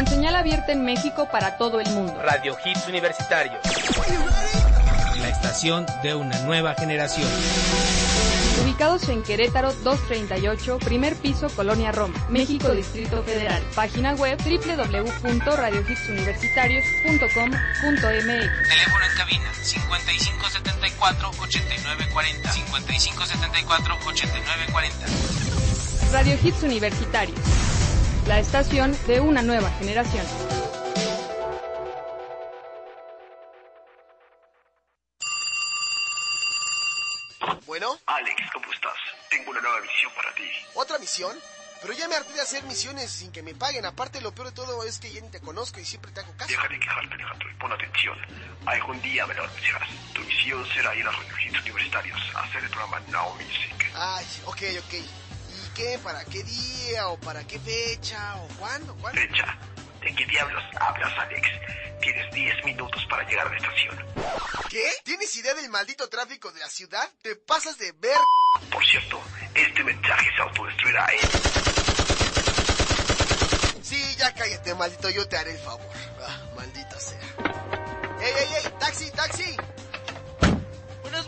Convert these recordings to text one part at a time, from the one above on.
Con señal abierta en México para todo el mundo. Radio Hits Universitarios. La estación de una nueva generación. Ubicados en Querétaro 238, primer piso, Colonia Roma, México, Distrito Federal. Página web www.radiohitsuniversitarios.com.mx. Teléfono en cabina 5574-8940. 5574-8940. Radio Hits Universitarios. La estación de una nueva generación. Bueno, Alex, ¿cómo estás? Tengo una nueva misión para ti. ¿otra misión? Pero ya me harté de hacer misiones sin que me paguen. Aparte, lo peor de todo es que ya ni te conozco y siempre te hago caso. Deja de quejarte, Alejandro, y pon atención. Algún día me lo anunciarás. Tu misión será ir a Radio Hits Universitarios a hacer el programa Now Music. Ay, ok, ok. ¿Y qué? ¿Para qué día? ¿O para qué fecha? ¿O cuándo? ¿Cuándo? Fecha. ¿De qué diablos hablas, Alex? Tienes 10 minutos para llegar a la estación. ¿Qué? ¿Tienes idea del maldito tráfico de la ciudad? ¿Te pasas de ver? Por cierto, este mensaje se autodestruirá, ¿eh? Sí, ya cállate, maldito. Yo te haré el favor. Ah, maldita sea. ¡Ey, ey, ey! ¡Taxi, taxi!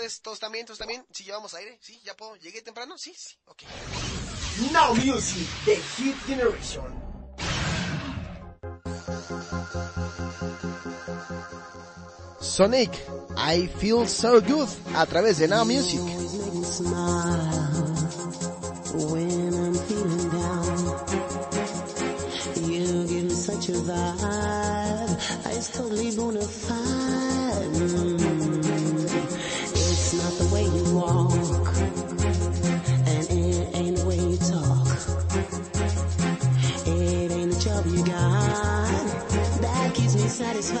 Tardes, buenas tardes. ¿Todos también? ¿Todos también? ¿Sí llevamos aire? ¿Sí? ¿Ya puedo? ¿Llegué temprano? Sí, sí. Ok. Now Music, The Hit Generation. Sonic, I Feel So Good, a través de Now Music. when I'm feeling down. You give me such a vibe. It's totally bona fide. You got that keeps me satisfied.